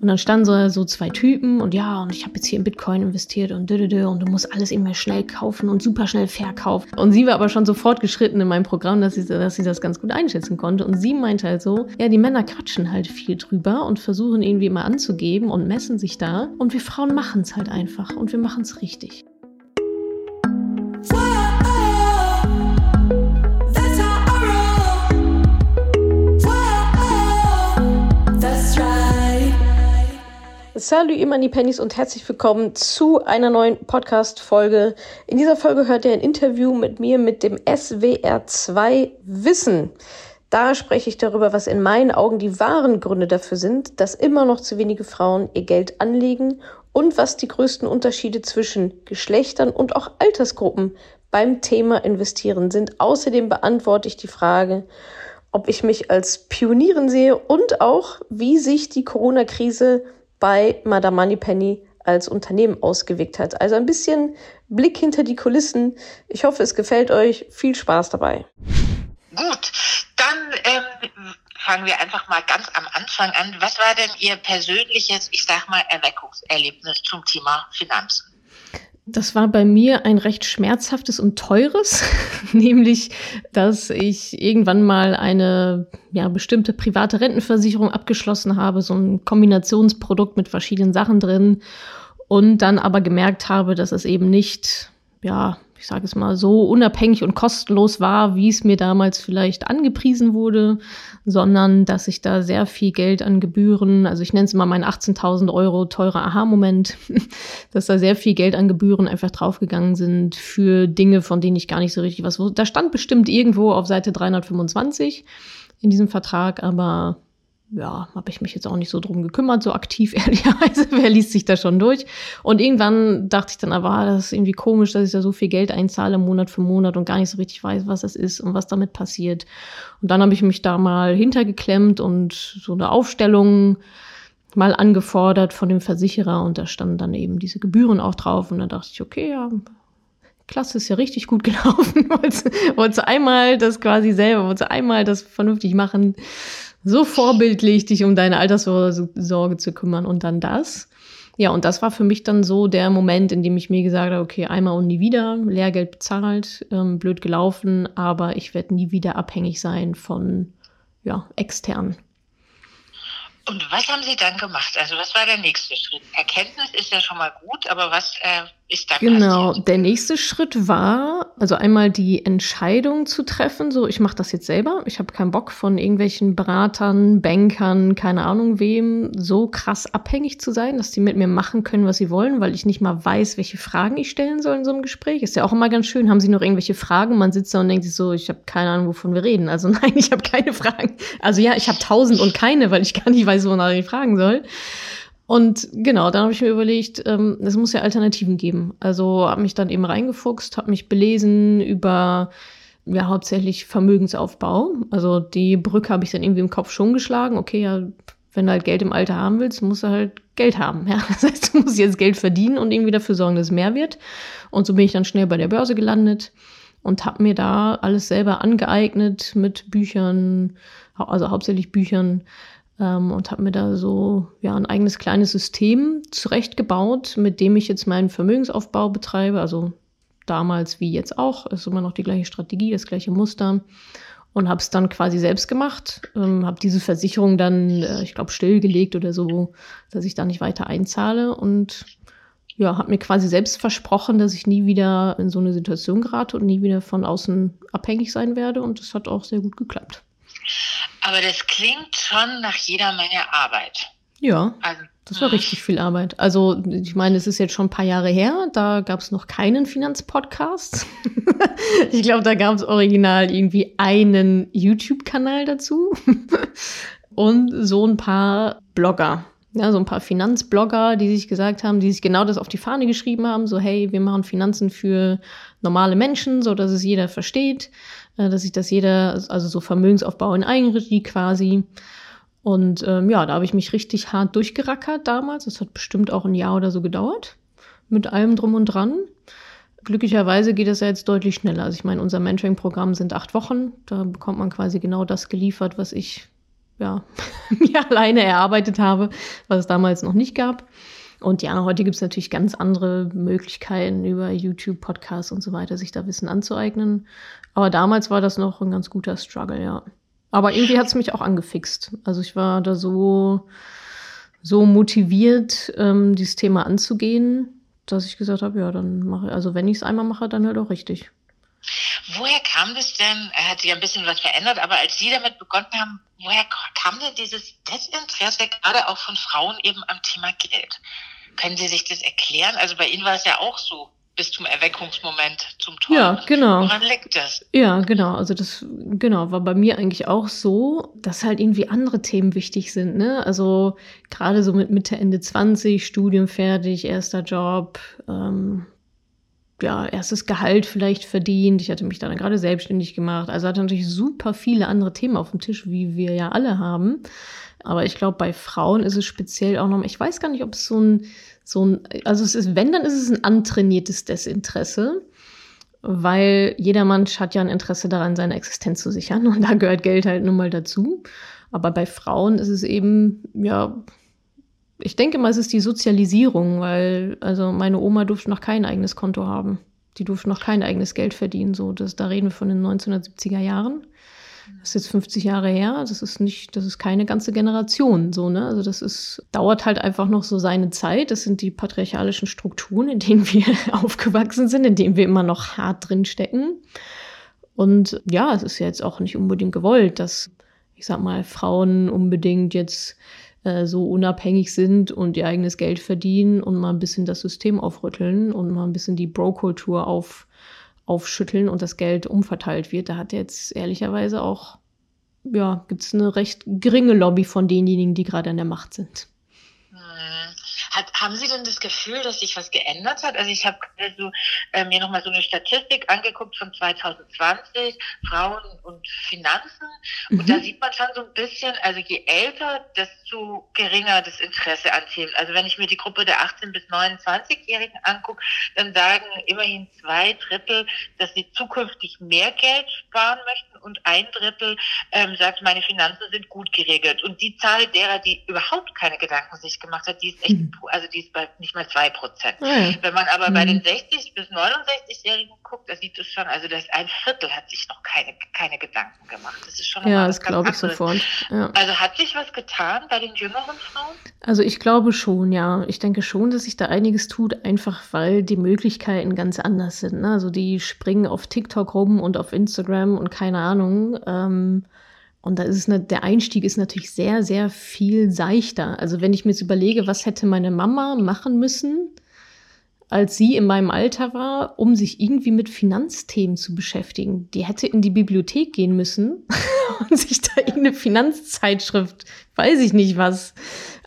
Und dann standen so, so zwei Typen und ja, und ich habe jetzt hier in Bitcoin investiert und dödödö und du musst alles immer schnell kaufen und super schnell verkaufen. Und sie war aber schon so fortgeschritten in meinem Programm, dass sie, dass sie das ganz gut einschätzen konnte. Und sie meinte halt so, ja, die Männer quatschen halt viel drüber und versuchen irgendwie immer anzugeben und messen sich da. Und wir Frauen machen es halt einfach und wir machen es richtig. Salut ihr Money Pennies und herzlich willkommen zu einer neuen Podcast-Folge. In dieser Folge hört ihr ein Interview mit mir mit dem SWR2 Wissen. Da spreche ich darüber, was in meinen Augen die wahren Gründe dafür sind, dass immer noch zu wenige Frauen ihr Geld anlegen und was die größten Unterschiede zwischen Geschlechtern und auch Altersgruppen beim Thema Investieren sind. Außerdem beantworte ich die Frage, ob ich mich als Pionierin sehe und auch, wie sich die Corona-Krise bei Madame Moneypenny als Unternehmen ausgewirkt hat. Also ein bisschen Blick hinter die Kulissen. Ich hoffe, es gefällt euch. Viel Spaß dabei. Gut, dann ähm, fangen wir einfach mal ganz am Anfang an. Was war denn Ihr persönliches, ich sag mal, Erweckungserlebnis zum Thema Finanzen? Das war bei mir ein recht schmerzhaftes und teures, nämlich, dass ich irgendwann mal eine ja, bestimmte private Rentenversicherung abgeschlossen habe, so ein Kombinationsprodukt mit verschiedenen Sachen drin und dann aber gemerkt habe, dass es eben nicht ja, ich sage es mal, so unabhängig und kostenlos war, wie es mir damals vielleicht angepriesen wurde, sondern dass ich da sehr viel Geld an Gebühren, also ich nenne es mal meinen 18.000 Euro teurer Aha-Moment, dass da sehr viel Geld an Gebühren einfach draufgegangen sind für Dinge, von denen ich gar nicht so richtig was wusste. Da stand bestimmt irgendwo auf Seite 325 in diesem Vertrag, aber ja, habe ich mich jetzt auch nicht so drum gekümmert, so aktiv ehrlicherweise. Wer liest sich da schon durch? Und irgendwann dachte ich dann aber, ah, das ist irgendwie komisch, dass ich da so viel Geld einzahle Monat für Monat und gar nicht so richtig weiß, was das ist und was damit passiert. Und dann habe ich mich da mal hintergeklemmt und so eine Aufstellung mal angefordert von dem Versicherer und da standen dann eben diese Gebühren auch drauf und dann dachte ich, okay, ja, klasse, ist ja richtig gut gelaufen. wolltest du einmal das quasi selber, wolltest du einmal das vernünftig machen so vorbildlich, dich um deine Alterssorge zu kümmern und dann das. Ja, und das war für mich dann so der Moment, in dem ich mir gesagt habe, okay, einmal und nie wieder, Lehrgeld bezahlt, ähm, blöd gelaufen, aber ich werde nie wieder abhängig sein von ja, externen. Und was haben Sie dann gemacht? Also was war der nächste Schritt? Erkenntnis ist ja schon mal gut, aber was äh, ist da Genau, passiert? der nächste Schritt war, also einmal die Entscheidung zu treffen, so ich mache das jetzt selber. Ich habe keinen Bock von irgendwelchen Beratern, Bankern, keine Ahnung wem, so krass abhängig zu sein, dass die mit mir machen können, was sie wollen, weil ich nicht mal weiß, welche Fragen ich stellen soll in so einem Gespräch. Ist ja auch immer ganz schön. Haben sie noch irgendwelche Fragen? Man sitzt da und denkt sich so, ich habe keine Ahnung, wovon wir reden. Also nein, ich habe keine Fragen. Also ja, ich habe tausend und keine, weil ich gar nicht weiß, wonach ich fragen soll. Und genau, dann habe ich mir überlegt, ähm, es muss ja Alternativen geben. Also habe mich dann eben reingefuchst, habe mich belesen über ja hauptsächlich Vermögensaufbau. Also die Brücke habe ich dann irgendwie im Kopf schon geschlagen. Okay, ja, wenn du halt Geld im Alter haben willst, musst du halt Geld haben. Ja? Das heißt, du musst jetzt Geld verdienen und irgendwie dafür sorgen, dass es mehr wird. Und so bin ich dann schnell bei der Börse gelandet und habe mir da alles selber angeeignet mit Büchern, also hauptsächlich Büchern, ähm, und habe mir da so ja ein eigenes kleines System zurechtgebaut, mit dem ich jetzt meinen Vermögensaufbau betreibe. Also damals wie jetzt auch, ist immer noch die gleiche Strategie, das gleiche Muster und habe es dann quasi selbst gemacht, ähm, habe diese Versicherung dann, äh, ich glaube, stillgelegt oder so, dass ich da nicht weiter einzahle und ja, habe mir quasi selbst versprochen, dass ich nie wieder in so eine Situation gerate und nie wieder von außen abhängig sein werde und das hat auch sehr gut geklappt. Aber das klingt schon nach jeder Menge Arbeit. Ja. Also, das war hm. richtig viel Arbeit. Also, ich meine, es ist jetzt schon ein paar Jahre her, da gab es noch keinen Finanzpodcast. ich glaube, da gab es original irgendwie einen YouTube-Kanal dazu und so ein paar Blogger. Ja, so ein paar Finanzblogger, die sich gesagt haben, die sich genau das auf die Fahne geschrieben haben, so hey, wir machen Finanzen für normale Menschen, so dass es jeder versteht. Äh, dass sich das jeder, also so Vermögensaufbau in Eigenregie quasi. Und ähm, ja, da habe ich mich richtig hart durchgerackert damals. Das hat bestimmt auch ein Jahr oder so gedauert. Mit allem drum und dran. Glücklicherweise geht es ja jetzt deutlich schneller. Also ich meine, unser Mentoring-Programm sind acht Wochen. Da bekommt man quasi genau das geliefert, was ich ja, mir alleine erarbeitet habe, was es damals noch nicht gab. Und ja, heute gibt es natürlich ganz andere Möglichkeiten über YouTube, Podcasts und so weiter, sich da Wissen anzueignen. Aber damals war das noch ein ganz guter Struggle, ja. Aber irgendwie hat es mich auch angefixt. Also ich war da so, so motiviert, ähm, dieses Thema anzugehen, dass ich gesagt habe, ja, dann mache ich, also wenn ich es einmal mache, dann halt auch richtig. Woher kam das denn? Er hat sich ein bisschen was verändert, aber als Sie damit begonnen haben, woher kam denn dieses Desinteresse gerade auch von Frauen eben am Thema Geld? Können Sie sich das erklären? Also bei Ihnen war es ja auch so bis zum Erweckungsmoment zum Tor. Ja, genau. Woran liegt das? Ja, genau. Also das genau war bei mir eigentlich auch so, dass halt irgendwie andere Themen wichtig sind. Ne? Also gerade so mit Mitte Ende 20, Studium fertig, erster Job, ähm, ja, erstes Gehalt vielleicht verdient. Ich hatte mich dann gerade selbstständig gemacht. Also hatte natürlich super viele andere Themen auf dem Tisch, wie wir ja alle haben. Aber ich glaube, bei Frauen ist es speziell auch noch, ich weiß gar nicht, ob es so ein, so ein, also es ist, wenn, dann ist es ein antrainiertes Desinteresse. Weil jeder Mensch hat ja ein Interesse daran, seine Existenz zu sichern. Und da gehört Geld halt nun mal dazu. Aber bei Frauen ist es eben, ja, ich denke mal, es ist die Sozialisierung, weil also meine Oma durfte noch kein eigenes Konto haben. Die durfte noch kein eigenes Geld verdienen. So, das, da reden wir von den 1970er Jahren. Das ist jetzt 50 Jahre her. Das ist nicht, das ist keine ganze Generation. So, ne? Also das ist, dauert halt einfach noch so seine Zeit. Das sind die patriarchalischen Strukturen, in denen wir aufgewachsen sind, in denen wir immer noch hart drin stecken. Und ja, es ist ja jetzt auch nicht unbedingt gewollt, dass, ich sag mal, Frauen unbedingt jetzt äh, so unabhängig sind und ihr eigenes Geld verdienen und mal ein bisschen das System aufrütteln und mal ein bisschen die Bro-Kultur auf, aufschütteln und das Geld umverteilt wird. Da hat jetzt ehrlicherweise auch, ja, gibt es eine recht geringe Lobby von denjenigen, die gerade an der Macht sind. Hat, haben Sie denn das Gefühl, dass sich was geändert hat? Also ich habe also, äh, mir nochmal so eine Statistik angeguckt von 2020, Frauen und Finanzen. Mhm. Und da sieht man schon so ein bisschen, also je älter, desto geringer das Interesse an Themen. Also wenn ich mir die Gruppe der 18- bis 29-Jährigen angucke, dann sagen immerhin zwei Drittel, dass sie zukünftig mehr Geld sparen möchten und ein Drittel ähm, sagt, meine Finanzen sind gut geregelt. Und die Zahl derer, die überhaupt keine Gedanken sich gemacht hat, die ist echt, mhm. also die ist bei nicht mal zwei Prozent. Mhm. Wenn man aber bei den 60 bis 69-Jährigen guckt, da sieht es schon, also das ein Viertel hat sich noch keine, keine Gedanken gemacht. Das ist schon Ja, das glaube ich sofort. Ja. Also hat sich was getan bei den jüngeren Frauen? Also ich glaube schon, ja. Ich denke schon, dass sich da einiges tut, einfach weil die Möglichkeiten ganz anders sind. Ne? Also die springen auf TikTok rum und auf Instagram und keine Ahnung. Ähm, und da ist ne, der Einstieg ist natürlich sehr, sehr viel seichter. Also wenn ich mir jetzt überlege, was hätte meine Mama machen müssen, als sie in meinem Alter war, um sich irgendwie mit Finanzthemen zu beschäftigen. Die hätte in die Bibliothek gehen müssen und sich da irgendeine Finanzzeitschrift, weiß ich nicht was,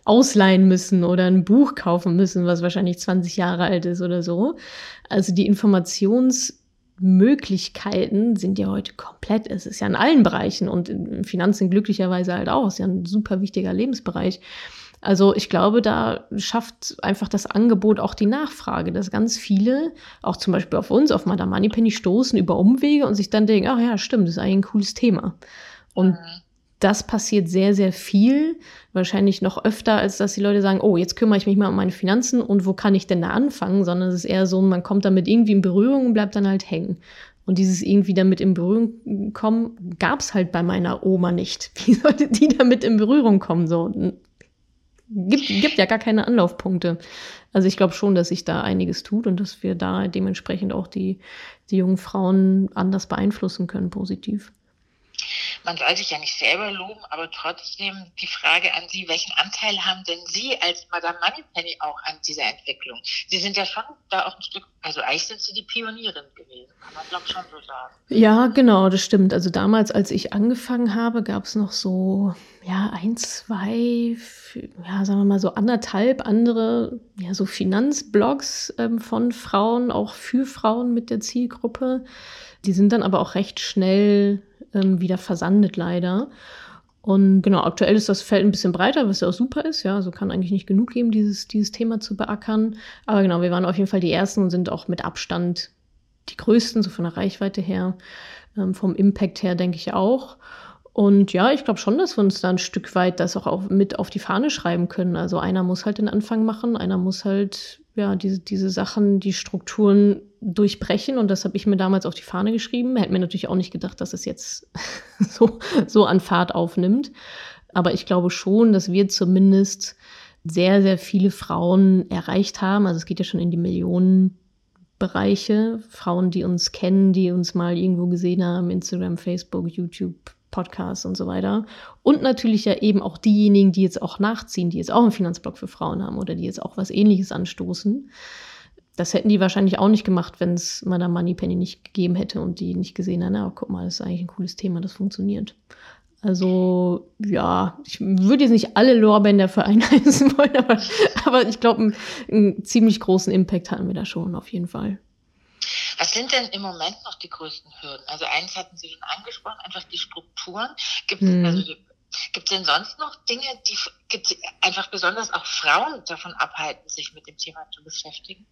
ausleihen müssen oder ein Buch kaufen müssen, was wahrscheinlich 20 Jahre alt ist oder so. Also die Informationsmöglichkeiten sind ja heute komplett. Es ist ja in allen Bereichen und in Finanzen glücklicherweise halt auch. Es ist ja ein super wichtiger Lebensbereich. Also ich glaube, da schafft einfach das Angebot auch die Nachfrage, dass ganz viele, auch zum Beispiel auf uns, auf Madame Moneypenny stoßen über Umwege und sich dann denken, ach ja, stimmt, das ist eigentlich ein cooles Thema. Und mhm. das passiert sehr, sehr viel, wahrscheinlich noch öfter, als dass die Leute sagen, oh, jetzt kümmere ich mich mal um meine Finanzen und wo kann ich denn da anfangen, sondern es ist eher so, man kommt damit irgendwie in Berührung und bleibt dann halt hängen. Und dieses irgendwie damit in Berührung kommen, gab es halt bei meiner Oma nicht. Wie sollte die damit in Berührung kommen? So, gibt, gibt ja gar keine Anlaufpunkte. Also ich glaube schon, dass sich da einiges tut und dass wir da dementsprechend auch die, die jungen Frauen anders beeinflussen können, positiv man soll sich ja nicht selber loben, aber trotzdem die Frage an Sie, welchen Anteil haben denn Sie als Madame Moneypenny auch an dieser Entwicklung? Sie sind ja schon da auch ein Stück, also eigentlich sind Sie die Pionierin gewesen, kann man glaube schon so sagen. Ja, genau, das stimmt. Also damals, als ich angefangen habe, gab es noch so, ja, ein, zwei, ja, sagen wir mal so anderthalb andere, ja, so Finanzblogs ähm, von Frauen, auch für Frauen mit der Zielgruppe. Die sind dann aber auch recht schnell ähm, wieder versandet leider. Und genau, aktuell ist das Feld ein bisschen breiter, was ja auch super ist. Ja, also kann eigentlich nicht genug geben, dieses, dieses Thema zu beackern. Aber genau, wir waren auf jeden Fall die Ersten und sind auch mit Abstand die Größten, so von der Reichweite her. Ähm, vom Impact her denke ich auch. Und ja, ich glaube schon, dass wir uns da ein Stück weit das auch auf, mit auf die Fahne schreiben können. Also einer muss halt den Anfang machen, einer muss halt ja diese, diese Sachen, die Strukturen durchbrechen. Und das habe ich mir damals auf die Fahne geschrieben. Hätte mir natürlich auch nicht gedacht, dass es jetzt so, so an Fahrt aufnimmt. Aber ich glaube schon, dass wir zumindest sehr, sehr viele Frauen erreicht haben. Also es geht ja schon in die Millionenbereiche. Frauen, die uns kennen, die uns mal irgendwo gesehen haben, Instagram, Facebook, YouTube, Podcasts und so weiter. Und natürlich ja eben auch diejenigen, die jetzt auch nachziehen, die jetzt auch einen Finanzblock für Frauen haben oder die jetzt auch was ähnliches anstoßen. Das hätten die wahrscheinlich auch nicht gemacht, wenn es Madame Moneypenny nicht gegeben hätte und die nicht gesehen hätten, na, guck mal, das ist eigentlich ein cooles Thema, das funktioniert. Also ja, ich würde jetzt nicht alle Lorbeeren dafür einheisen wollen, aber, aber ich glaube, einen, einen ziemlich großen Impact hatten wir da schon auf jeden Fall. Was sind denn im Moment noch die größten Hürden? Also eins hatten Sie schon angesprochen, einfach die Strukturen. Gibt es hm. also Gibt denn sonst noch Dinge, die gibt's einfach besonders auch Frauen davon abhalten, sich mit dem Thema zu beschäftigen?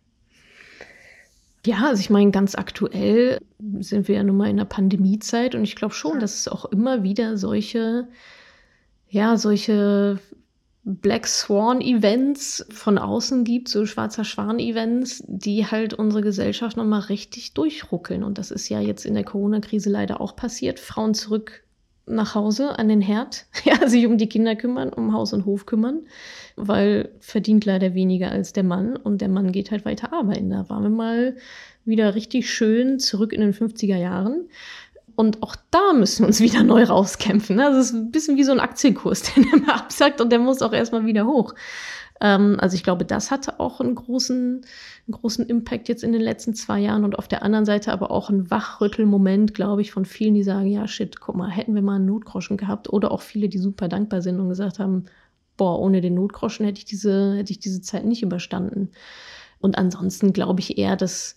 Ja, also ich meine, ganz aktuell sind wir ja nun mal in der Pandemiezeit und ich glaube schon, dass es auch immer wieder solche, ja, solche Black Swan Events von außen gibt, so schwarzer Schwan Events, die halt unsere Gesellschaft nochmal richtig durchruckeln. Und das ist ja jetzt in der Corona-Krise leider auch passiert. Frauen zurück nach Hause an den Herd, ja, sich um die Kinder kümmern, um Haus und Hof kümmern, weil verdient leider weniger als der Mann und der Mann geht halt weiter arbeiten. Da waren wir mal wieder richtig schön zurück in den 50er Jahren. Und auch da müssen wir uns wieder neu rauskämpfen. Ne? Also ist ein bisschen wie so ein Aktienkurs, der immer absackt und der muss auch erstmal wieder hoch. Ähm, also ich glaube, das hatte auch einen großen, einen großen Impact jetzt in den letzten zwei Jahren und auf der anderen Seite aber auch ein Wachrüttelmoment, glaube ich, von vielen, die sagen, ja, shit, guck mal, hätten wir mal einen Notgroschen gehabt oder auch viele, die super dankbar sind und gesagt haben, boah, ohne den Notgroschen hätte ich diese, hätte ich diese Zeit nicht überstanden. Und ansonsten glaube ich eher, dass,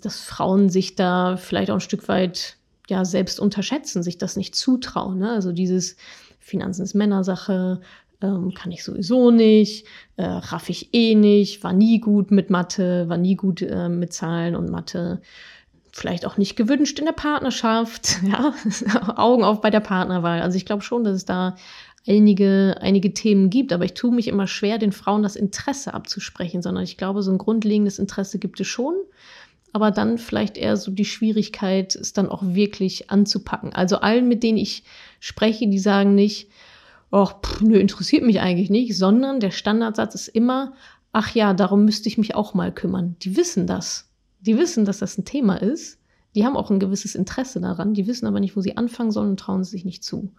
dass Frauen sich da vielleicht auch ein Stück weit ja selbst unterschätzen, sich das nicht zutrauen. Ne? Also dieses Finanzen ist Männersache, ähm, kann ich sowieso nicht, äh, raff ich eh nicht, war nie gut mit Mathe, war nie gut äh, mit Zahlen und Mathe. Vielleicht auch nicht gewünscht in der Partnerschaft, ja, Augen auf bei der Partnerwahl. Also ich glaube schon, dass es da einige, einige Themen gibt, aber ich tue mich immer schwer, den Frauen das Interesse abzusprechen, sondern ich glaube, so ein grundlegendes Interesse gibt es schon aber dann vielleicht eher so die Schwierigkeit, es dann auch wirklich anzupacken. Also allen, mit denen ich spreche, die sagen nicht, ach, pff, nö, interessiert mich eigentlich nicht, sondern der Standardsatz ist immer, ach ja, darum müsste ich mich auch mal kümmern. Die wissen das. Die wissen, dass das ein Thema ist. Die haben auch ein gewisses Interesse daran. Die wissen aber nicht, wo sie anfangen sollen und trauen sich nicht zu.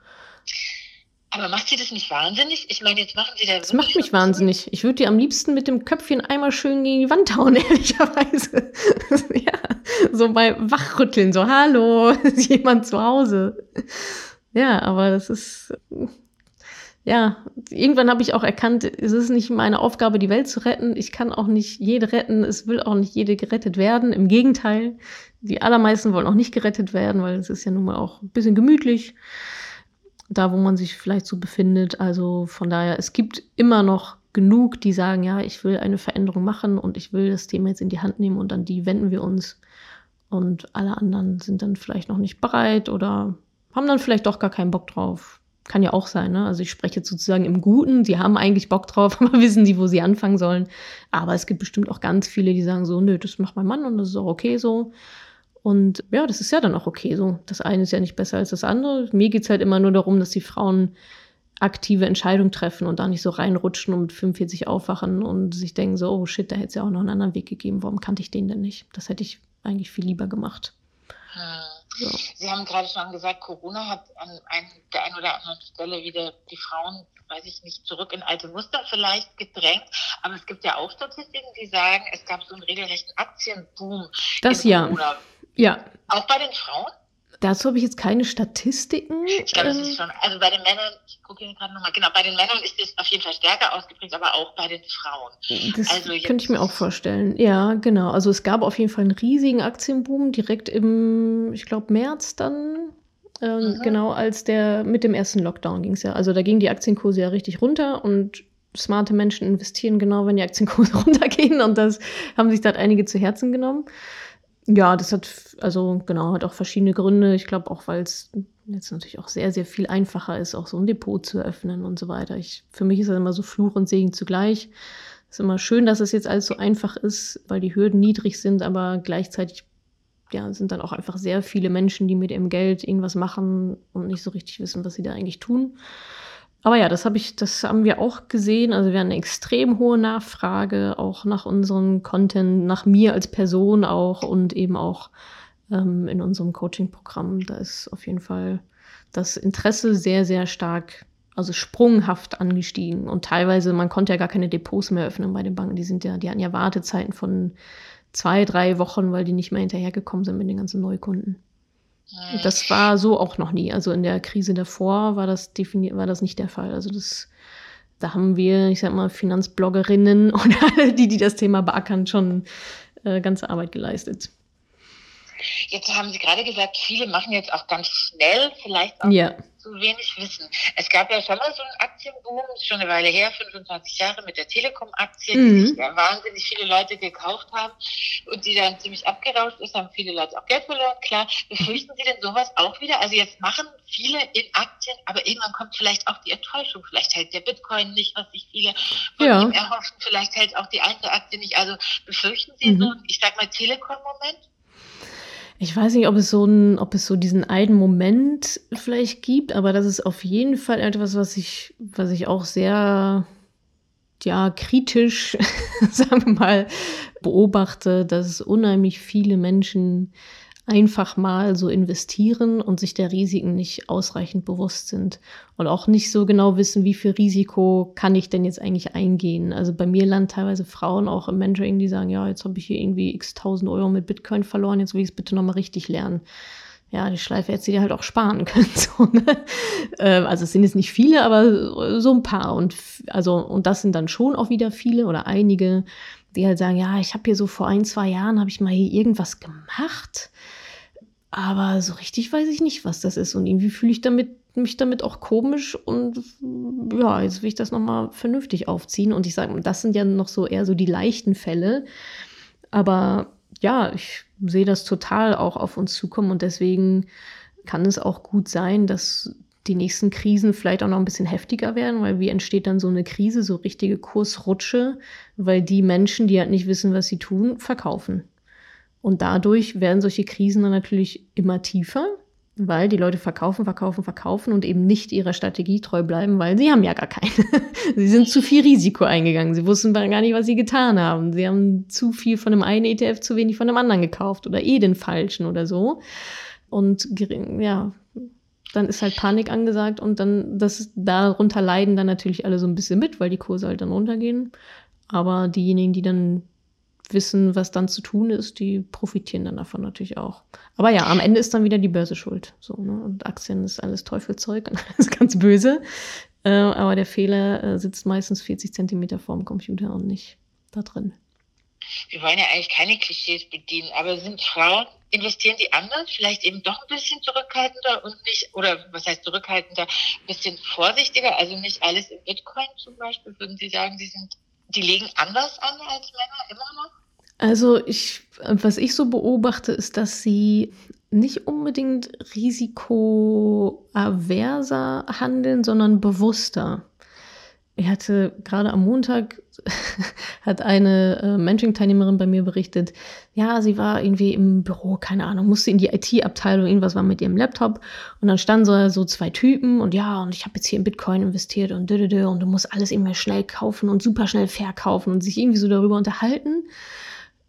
Aber macht sie das nicht wahnsinnig? Ich meine, jetzt machen sie da. Das macht mich wahnsinnig. Ich würde die am liebsten mit dem Köpfchen einmal schön gegen die Wand hauen, ehrlicherweise. ja, so bei Wachrütteln, so, hallo, ist jemand zu Hause? Ja, aber das ist. Ja, irgendwann habe ich auch erkannt, es ist nicht meine Aufgabe, die Welt zu retten. Ich kann auch nicht jede retten. Es will auch nicht jede gerettet werden. Im Gegenteil, die allermeisten wollen auch nicht gerettet werden, weil es ist ja nun mal auch ein bisschen gemütlich da, wo man sich vielleicht so befindet. Also von daher, es gibt immer noch genug, die sagen, ja, ich will eine Veränderung machen und ich will das Thema jetzt in die Hand nehmen und an die wenden wir uns. Und alle anderen sind dann vielleicht noch nicht bereit oder haben dann vielleicht doch gar keinen Bock drauf. Kann ja auch sein, ne? Also ich spreche jetzt sozusagen im Guten, die haben eigentlich Bock drauf, aber wissen die, wo sie anfangen sollen. Aber es gibt bestimmt auch ganz viele, die sagen so, nö, das macht mein Mann und das ist auch okay so. Und ja, das ist ja dann auch okay so. Das eine ist ja nicht besser als das andere. Mir geht es halt immer nur darum, dass die Frauen aktive Entscheidungen treffen und da nicht so reinrutschen und mit 45 aufwachen und sich denken so, oh shit, da hätte es ja auch noch einen anderen Weg gegeben. Warum kannte ich den denn nicht? Das hätte ich eigentlich viel lieber gemacht. Hm. So. Sie haben gerade schon gesagt, Corona hat an ein, der einen oder anderen Stelle wieder die Frauen, weiß ich nicht, zurück in alte Muster vielleicht gedrängt. Aber es gibt ja auch Statistiken, die sagen, es gab so einen regelrechten Aktienboom. Das ja. Corona. Ja. Auch bei den Frauen? Dazu habe ich jetzt keine Statistiken. Ich glaube, das ist ähm, schon, also bei den Männern, ich gucke hier gerade nochmal, genau, bei den Männern ist es auf jeden Fall stärker ausgeprägt, aber auch bei den Frauen. Das also könnte ich mir auch vorstellen. Ja, genau. Also es gab auf jeden Fall einen riesigen Aktienboom direkt im, ich glaube, März dann. Ähm, mhm. Genau, als der mit dem ersten Lockdown ging es ja. Also da gingen die Aktienkurse ja richtig runter und smarte Menschen investieren genau, wenn die Aktienkurse runtergehen und das haben sich dort einige zu Herzen genommen. Ja, das hat, also genau, hat auch verschiedene Gründe. Ich glaube auch, weil es jetzt natürlich auch sehr, sehr viel einfacher ist, auch so ein Depot zu eröffnen und so weiter. Ich, für mich ist das immer so Fluch und Segen zugleich. Es ist immer schön, dass es jetzt alles so einfach ist, weil die Hürden niedrig sind, aber gleichzeitig ja, sind dann auch einfach sehr viele Menschen, die mit ihrem Geld irgendwas machen und nicht so richtig wissen, was sie da eigentlich tun. Aber ja, das habe ich, das haben wir auch gesehen. Also wir haben eine extrem hohe Nachfrage auch nach unserem Content, nach mir als Person auch und eben auch ähm, in unserem Coaching-Programm. Da ist auf jeden Fall das Interesse sehr, sehr stark, also sprunghaft angestiegen. Und teilweise, man konnte ja gar keine Depots mehr öffnen bei den Banken. Die sind ja, die hatten ja Wartezeiten von zwei, drei Wochen, weil die nicht mehr hinterhergekommen sind mit den ganzen Neukunden. Das war so auch noch nie. Also in der Krise davor war das definiert, war das nicht der Fall. Also das, da haben wir, ich sag mal, Finanzbloggerinnen und alle, die, die das Thema beackern, schon äh, ganze Arbeit geleistet. Jetzt haben Sie gerade gesagt, viele machen jetzt auch ganz schnell, vielleicht auch ja. zu wenig Wissen. Es gab ja schon mal so einen Aktienboom, schon eine Weile her, 25 Jahre mit der Telekom-Aktie, mhm. die ja wahnsinnig viele Leute gekauft haben und die dann ziemlich abgerauscht ist, haben viele Leute auch Geld verloren. Klar, befürchten Sie denn sowas auch wieder? Also jetzt machen viele in Aktien, aber irgendwann kommt vielleicht auch die Enttäuschung. Vielleicht hält der Bitcoin nicht, was sich viele von ja. ihm erhoffen. Vielleicht hält auch die Einzelaktie nicht. Also befürchten Sie mhm. so, ich sag mal, Telekom-Moment? Ich weiß nicht, ob es so ein, ob es so diesen einen Moment vielleicht gibt, aber das ist auf jeden Fall etwas, was ich, was ich auch sehr, ja, kritisch, sagen wir mal, beobachte, dass es unheimlich viele Menschen einfach mal so investieren und sich der Risiken nicht ausreichend bewusst sind und auch nicht so genau wissen, wie viel Risiko kann ich denn jetzt eigentlich eingehen. Also bei mir landen teilweise Frauen auch im Mentoring, die sagen, ja, jetzt habe ich hier irgendwie x tausend Euro mit Bitcoin verloren, jetzt will ich es bitte nochmal richtig lernen. Ja, die Schleife hätte sie dir halt auch sparen können. So, ne? Ähm, also es sind jetzt nicht viele, aber so ein paar. Und also, und das sind dann schon auch wieder viele oder einige, die halt sagen, ja, ich habe hier so vor ein, zwei Jahren, habe ich mal hier irgendwas gemacht, aber so richtig weiß ich nicht, was das ist. Und irgendwie fühle ich damit, mich damit auch komisch und ja, jetzt will ich das nochmal vernünftig aufziehen. Und ich sage, das sind ja noch so eher so die leichten Fälle. Aber ja, ich sehe das total auch auf uns zukommen und deswegen kann es auch gut sein, dass die nächsten Krisen vielleicht auch noch ein bisschen heftiger werden, weil wie entsteht dann so eine Krise, so richtige Kursrutsche, weil die Menschen, die halt nicht wissen, was sie tun, verkaufen. Und dadurch werden solche Krisen dann natürlich immer tiefer, weil die Leute verkaufen, verkaufen, verkaufen und eben nicht ihrer Strategie treu bleiben, weil sie haben ja gar keine. sie sind zu viel Risiko eingegangen. Sie wussten gar nicht, was sie getan haben. Sie haben zu viel von dem einen ETF, zu wenig von dem anderen gekauft oder eh den falschen oder so. Und ja, dann ist halt Panik angesagt und dann, das, darunter leiden dann natürlich alle so ein bisschen mit, weil die Kurse halt dann runtergehen. Aber diejenigen, die dann wissen, was dann zu tun ist, die profitieren dann davon natürlich auch. Aber ja, am Ende ist dann wieder die Börse schuld. So, ne? Und Aktien ist alles Teufelzeug und alles ganz böse. Äh, aber der Fehler äh, sitzt meistens 40 Zentimeter vorm Computer und nicht da drin. Wir wollen ja eigentlich keine Klischees bedienen, aber sind Frauen, investieren die anders, vielleicht eben doch ein bisschen zurückhaltender und nicht, oder was heißt zurückhaltender, ein bisschen vorsichtiger, also nicht alles in Bitcoin zum Beispiel, würden Sie sagen, sie sind, die legen anders an als Männer immer noch? Also ich, was ich so beobachte, ist, dass sie nicht unbedingt risikoaverser handeln, sondern bewusster. Ich hatte gerade am Montag hat eine äh, Mentoring-Teilnehmerin bei mir berichtet, ja, sie war irgendwie im Büro, keine Ahnung, musste in die IT-Abteilung, irgendwas war mit ihrem Laptop und dann standen so, so zwei Typen und ja, und ich habe jetzt hier in Bitcoin investiert und und du musst alles immer schnell kaufen und super schnell verkaufen und sich irgendwie so darüber unterhalten.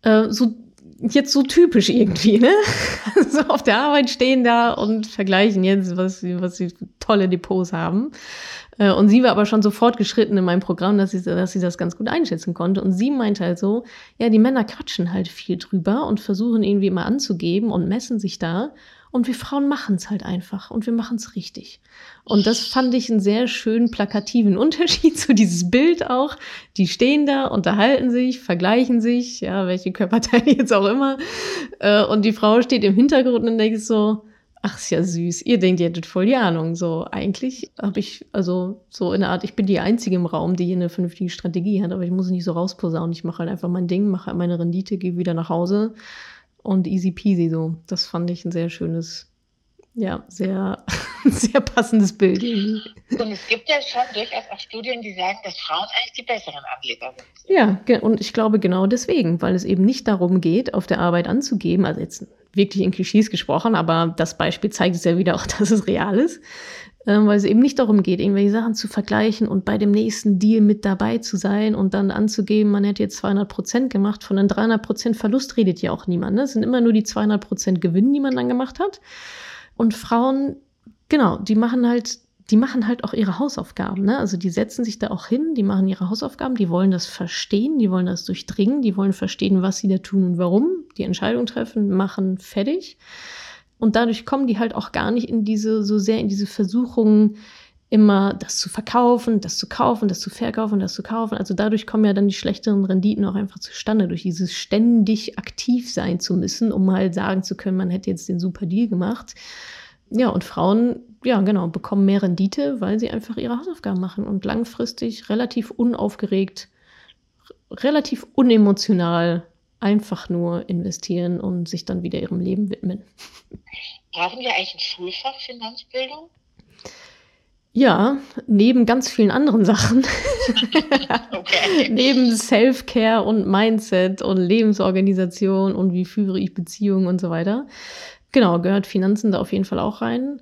Äh, so jetzt so typisch irgendwie, ne? so auf der Arbeit stehen da und vergleichen jetzt, was was sie tolle Depots haben. Äh, und sie war aber schon so fortgeschritten in meinem Programm, dass sie, dass sie das ganz gut einschätzen konnte. Und sie meinte halt so, ja, die Männer quatschen halt viel drüber und versuchen irgendwie immer anzugeben und messen sich da. Und wir Frauen machen es halt einfach und wir machen es richtig. Und das fand ich einen sehr schönen plakativen Unterschied zu dieses Bild auch. Die stehen da, unterhalten sich, vergleichen sich, ja, welche Körperteile jetzt auch immer. Äh, und die Frau steht im Hintergrund und denkt so, ach, ist ja süß. Ihr denkt, ihr hättet voll die Ahnung. So, eigentlich habe ich, also so in der Art, ich bin die Einzige im Raum, die hier eine vernünftige Strategie hat, aber ich muss nicht so rausposaunen. Ich mache halt einfach mein Ding, mache halt meine Rendite, gehe wieder nach Hause und easy peasy so. Das fand ich ein sehr schönes, Ja, sehr, sehr passendes Bild. Und es gibt ja schon durchaus auch Studien, die sagen, dass Frauen eigentlich die besseren Anleger sind. Ja, und ich glaube genau deswegen, weil es eben nicht darum geht, auf der Arbeit anzugeben, also jetzt wirklich in Klischees gesprochen, aber das Beispiel zeigt es ja wieder auch, dass es real ist, ähm, weil es eben nicht darum geht, irgendwelche Sachen zu vergleichen und bei dem nächsten Deal mit dabei zu sein und dann anzugeben, man hätte jetzt 200 Prozent gemacht. Von einem 300 Prozent Verlust redet ja auch niemand. Ne? Es sind immer nur die 200 Prozent Gewinn, die man dann gemacht hat. Und Frauen, genau, die machen halt die machen halt auch ihre Hausaufgaben. Ne? Also die setzen sich da auch hin, die machen ihre Hausaufgaben, die wollen das verstehen, die wollen das durchdringen, die wollen verstehen, was sie da tun und warum, die Entscheidung treffen, machen, fertig. Und dadurch kommen die halt auch gar nicht in diese, so sehr in diese Versuchung, immer das zu verkaufen, das zu kaufen, das zu verkaufen, das zu kaufen. Also dadurch kommen ja dann die schlechteren Renditen auch einfach zustande, durch dieses ständig aktiv sein zu müssen, um halt sagen zu können, man hätte jetzt den super Deal gemacht. Ja, und Frauen, ja, genau, bekommen mehr Rendite, weil sie einfach ihre Hausaufgaben machen und langfristig relativ unaufgeregt, relativ unemotional einfach nur investieren und sich dann wieder ihrem Leben widmen. Brauchen wir eigentlich ein Schulfach Finanzbildung? Ja, neben ganz vielen anderen Sachen. okay. neben Self-Care und Mindset und Lebensorganisation und wie führe ich Beziehungen und so weiter. Genau, gehört Finanzen da auf jeden Fall auch rein.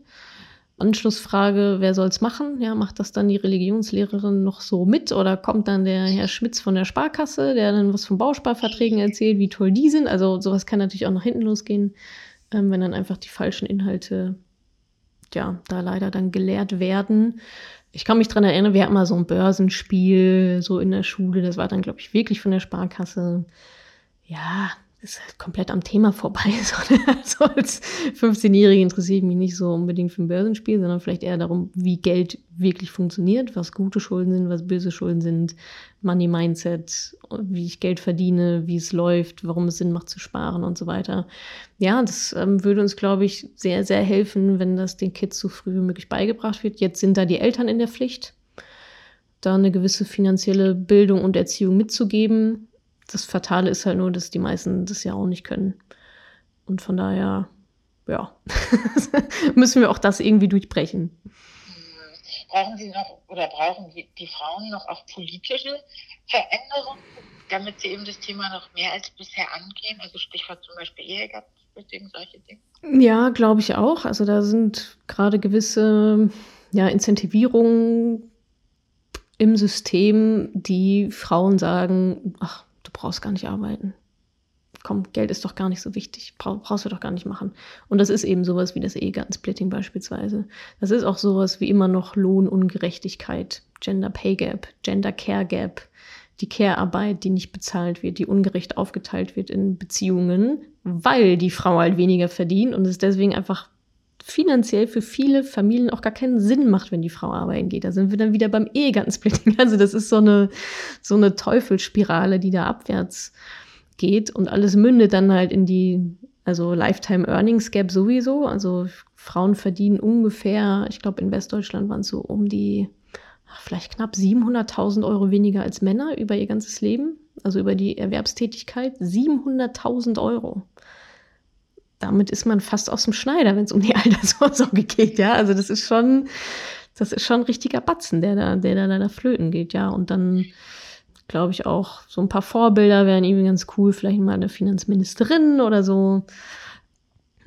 Anschlussfrage, wer soll es machen? Ja, macht das dann die Religionslehrerin noch so mit oder kommt dann der Herr Schmitz von der Sparkasse, der dann was von Bausparverträgen erzählt, wie toll die sind? Also sowas kann natürlich auch nach hinten losgehen, ähm, wenn dann einfach die falschen Inhalte, ja, da leider dann gelehrt werden. Ich kann mich dran erinnern, wir hatten mal so ein Börsenspiel so in der Schule, das war dann, glaube ich, wirklich von der Sparkasse. Ja, ist halt komplett am Thema vorbei. So, also als 15-Jährige interessiere ich mich nicht so unbedingt für ein Börsenspiel, sondern vielleicht eher darum, wie Geld wirklich funktioniert, was gute Schulden sind, was böse Schulden sind, Money Mindset, wie ich Geld verdiene, wie es läuft, warum es Sinn macht zu sparen und so weiter. Ja, das ähm, würde uns, glaube ich, sehr, sehr helfen, wenn das den Kids so früh wie möglich beigebracht wird. Jetzt sind da die Eltern in der Pflicht, da eine gewisse finanzielle Bildung und Erziehung mitzugeben das Fatale ist halt nur, dass die meisten das ja auch nicht können. Und von daher, ja, müssen wir auch das irgendwie durchbrechen. Brauchen Sie noch oder brauchen die, die Frauen noch auch politische Veränderungen, damit sie eben das Thema noch mehr als bisher angehen? Also Stichwort zum Beispiel Ehegattensplitting, solche Dinge. Ja, glaube ich auch. Also da sind gerade gewisse ja, Incentivierungen im System, die Frauen sagen, ach, brauchst gar nicht arbeiten. Komm, Geld ist doch gar nicht so wichtig, Bra brauchst du doch gar nicht machen. Und das ist eben sowas wie das Ehegattensplitting beispielsweise. Das ist auch sowas wie immer noch Lohnungerechtigkeit, Gender Pay Gap, Gender Care Gap, die Care-Arbeit, die nicht bezahlt wird, die ungerecht aufgeteilt wird in Beziehungen, weil die Frau halt weniger verdient und es deswegen einfach finanziell für viele Familien auch gar keinen Sinn macht, wenn die Frau arbeiten geht. Da sind wir dann wieder beim Ehegattensplitting. Also das ist so eine, so eine Teufelsspirale, die da abwärts geht und alles mündet dann halt in die, also Lifetime Earnings Gap sowieso. Also Frauen verdienen ungefähr, ich glaube in Westdeutschland waren es so um die vielleicht knapp 700.000 Euro weniger als Männer über ihr ganzes Leben, also über die Erwerbstätigkeit. 700.000 Euro damit ist man fast aus dem Schneider, wenn es um die Altersvorsorge geht, ja. Also das ist schon, das ist schon ein richtiger Batzen, der da, der da leider flöten geht, ja. Und dann glaube ich auch, so ein paar Vorbilder wären irgendwie ganz cool, vielleicht mal eine Finanzministerin oder so.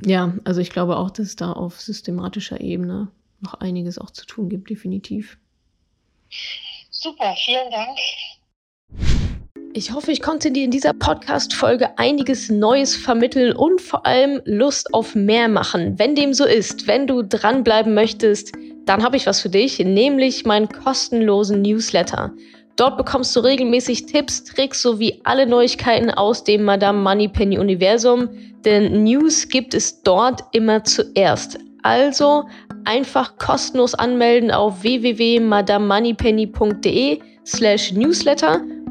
Ja, also ich glaube auch, dass es da auf systematischer Ebene noch einiges auch zu tun gibt, definitiv. Super, vielen Dank. Ich hoffe, ich konnte dir in dieser Podcast-Folge einiges Neues vermitteln und vor allem Lust auf mehr machen. Wenn dem so ist, wenn du dranbleiben möchtest, dann habe ich was für dich, nämlich meinen kostenlosen Newsletter. Dort bekommst du regelmäßig Tipps, Tricks sowie alle Neuigkeiten aus dem Madame Moneypenny Universum, denn News gibt es dort immer zuerst. Also einfach kostenlos anmelden auf www.madamemoneypenny.de slash newsletter